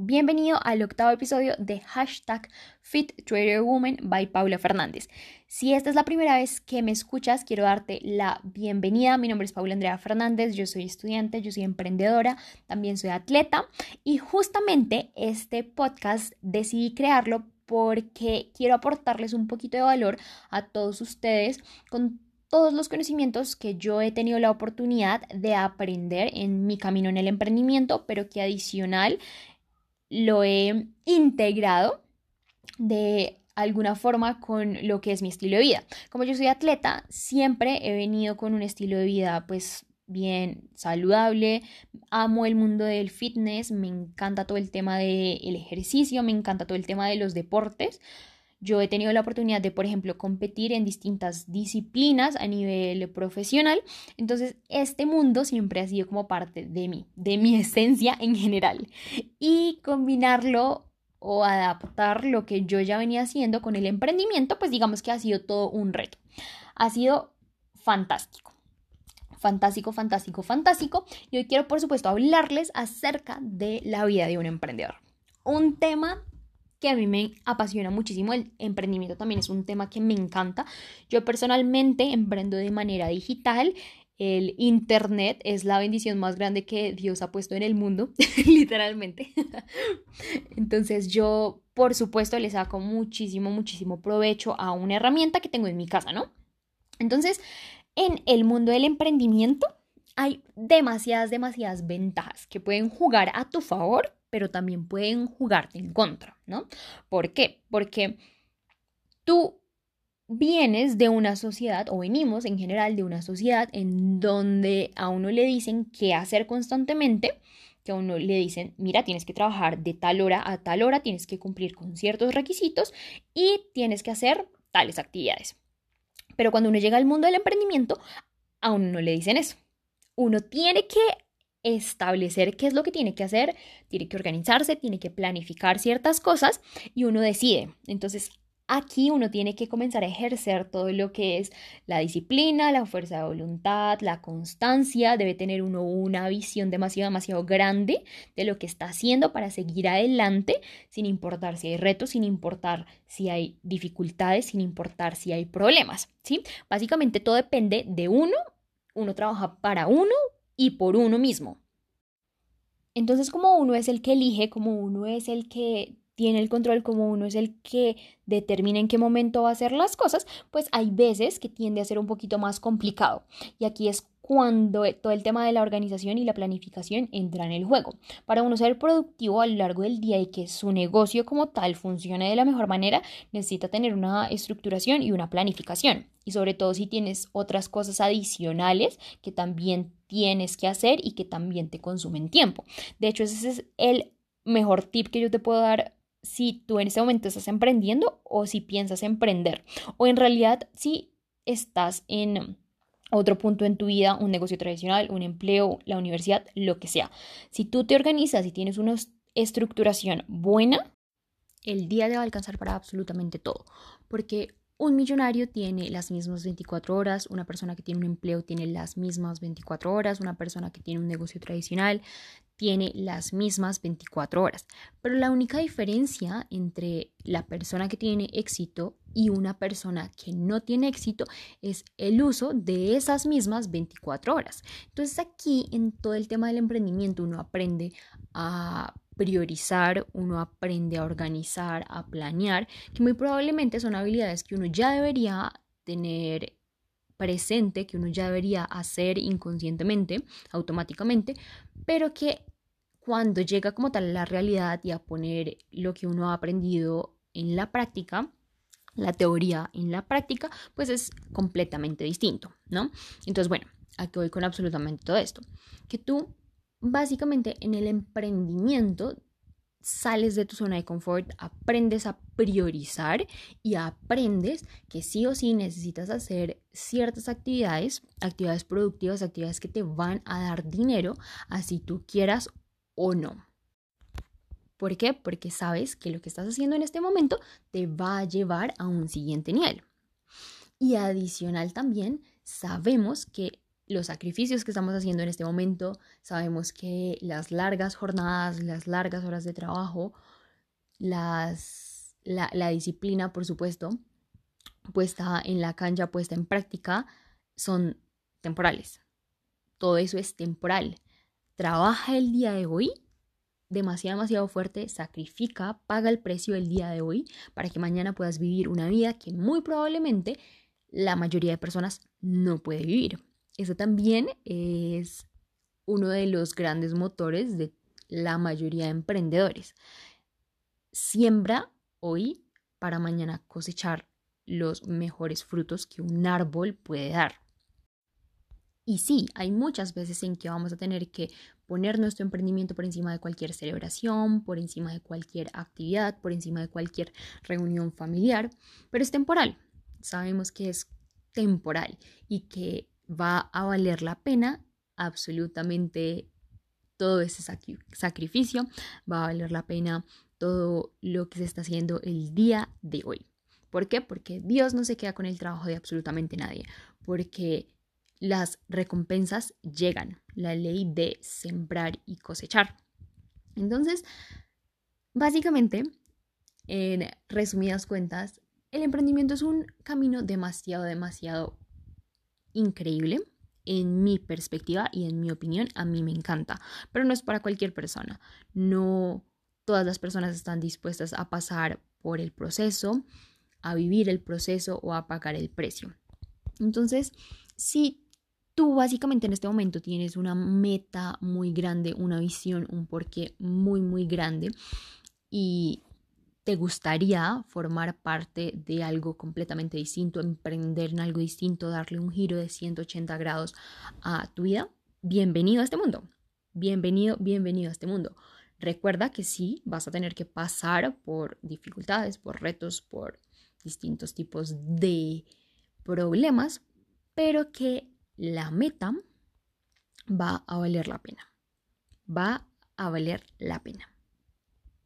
Bienvenido al octavo episodio de hashtag Fit Woman by Paula Fernández. Si esta es la primera vez que me escuchas, quiero darte la bienvenida. Mi nombre es Paula Andrea Fernández, yo soy estudiante, yo soy emprendedora, también soy atleta y justamente este podcast decidí crearlo porque quiero aportarles un poquito de valor a todos ustedes con todos los conocimientos que yo he tenido la oportunidad de aprender en mi camino en el emprendimiento, pero que adicional lo he integrado de alguna forma con lo que es mi estilo de vida. Como yo soy atleta, siempre he venido con un estilo de vida pues bien saludable, amo el mundo del fitness, me encanta todo el tema del ejercicio, me encanta todo el tema de los deportes. Yo he tenido la oportunidad de, por ejemplo, competir en distintas disciplinas a nivel profesional. Entonces, este mundo siempre ha sido como parte de mí, de mi esencia en general. Y combinarlo o adaptar lo que yo ya venía haciendo con el emprendimiento, pues digamos que ha sido todo un reto. Ha sido fantástico. Fantástico, fantástico, fantástico. Y hoy quiero, por supuesto, hablarles acerca de la vida de un emprendedor. Un tema que a mí me apasiona muchísimo. El emprendimiento también es un tema que me encanta. Yo personalmente emprendo de manera digital. El Internet es la bendición más grande que Dios ha puesto en el mundo, literalmente. Entonces yo, por supuesto, le saco muchísimo, muchísimo provecho a una herramienta que tengo en mi casa, ¿no? Entonces, en el mundo del emprendimiento hay demasiadas, demasiadas ventajas que pueden jugar a tu favor pero también pueden jugarte en contra, ¿no? ¿Por qué? Porque tú vienes de una sociedad, o venimos en general de una sociedad en donde a uno le dicen qué hacer constantemente, que a uno le dicen, mira, tienes que trabajar de tal hora a tal hora, tienes que cumplir con ciertos requisitos y tienes que hacer tales actividades. Pero cuando uno llega al mundo del emprendimiento, a uno no le dicen eso. Uno tiene que establecer qué es lo que tiene que hacer, tiene que organizarse, tiene que planificar ciertas cosas y uno decide. Entonces, aquí uno tiene que comenzar a ejercer todo lo que es la disciplina, la fuerza de voluntad, la constancia. Debe tener uno una visión demasiado, demasiado grande de lo que está haciendo para seguir adelante, sin importar si hay retos, sin importar si hay dificultades, sin importar si hay problemas. ¿sí? Básicamente todo depende de uno. Uno trabaja para uno y por uno mismo. Entonces, como uno es el que elige, como uno es el que tiene el control, como uno es el que determina en qué momento va a hacer las cosas, pues hay veces que tiende a ser un poquito más complicado. Y aquí es cuando todo el tema de la organización y la planificación entra en el juego. Para uno ser productivo a lo largo del día y que su negocio como tal funcione de la mejor manera, necesita tener una estructuración y una planificación. Y sobre todo si tienes otras cosas adicionales que también tienes que hacer y que también te consumen tiempo. De hecho, ese es el mejor tip que yo te puedo dar si tú en este momento estás emprendiendo o si piensas emprender. O en realidad si estás en otro punto en tu vida, un negocio tradicional, un empleo, la universidad, lo que sea. Si tú te organizas y tienes una estructuración buena, el día te va a alcanzar para absolutamente todo. Porque un millonario tiene las mismas 24 horas, una persona que tiene un empleo tiene las mismas 24 horas, una persona que tiene un negocio tradicional tiene las mismas 24 horas. Pero la única diferencia entre la persona que tiene éxito y una persona que no tiene éxito es el uso de esas mismas 24 horas. Entonces aquí en todo el tema del emprendimiento uno aprende a priorizar, uno aprende a organizar, a planear, que muy probablemente son habilidades que uno ya debería tener presente, que uno ya debería hacer inconscientemente, automáticamente, pero que cuando llega como tal la realidad y a poner lo que uno ha aprendido en la práctica, la teoría en la práctica, pues es completamente distinto, ¿no? Entonces, bueno, aquí voy con absolutamente todo esto. Que tú, básicamente, en el emprendimiento sales de tu zona de confort, aprendes a priorizar y aprendes que sí o sí necesitas hacer ciertas actividades, actividades productivas, actividades que te van a dar dinero, así tú quieras o no. ¿Por qué? Porque sabes que lo que estás haciendo en este momento te va a llevar a un siguiente nivel. Y adicional también, sabemos que los sacrificios que estamos haciendo en este momento, sabemos que las largas jornadas, las largas horas de trabajo, las, la, la disciplina, por supuesto, puesta en la cancha, puesta en práctica, son temporales. Todo eso es temporal. Trabaja el día de hoy demasiado, demasiado fuerte, sacrifica, paga el precio el día de hoy para que mañana puedas vivir una vida que muy probablemente la mayoría de personas no puede vivir. Eso también es uno de los grandes motores de la mayoría de emprendedores. Siembra hoy para mañana cosechar los mejores frutos que un árbol puede dar. Y sí, hay muchas veces en que vamos a tener que poner nuestro emprendimiento por encima de cualquier celebración, por encima de cualquier actividad, por encima de cualquier reunión familiar, pero es temporal. Sabemos que es temporal y que va a valer la pena absolutamente todo ese sacrificio, va a valer la pena todo lo que se está haciendo el día de hoy. ¿Por qué? Porque Dios no se queda con el trabajo de absolutamente nadie, porque las recompensas llegan, la ley de sembrar y cosechar. Entonces, básicamente, en resumidas cuentas, el emprendimiento es un camino demasiado, demasiado increíble. En mi perspectiva y en mi opinión, a mí me encanta, pero no es para cualquier persona. No todas las personas están dispuestas a pasar por el proceso, a vivir el proceso o a pagar el precio. Entonces, si tú básicamente en este momento tienes una meta muy grande, una visión, un porqué muy, muy grande y te gustaría formar parte de algo completamente distinto, emprender en algo distinto, darle un giro de 180 grados a tu vida, bienvenido a este mundo. Bienvenido, bienvenido a este mundo. Recuerda que sí, vas a tener que pasar por dificultades, por retos, por distintos tipos de problemas, pero que la meta va a valer la pena. Va a valer la pena.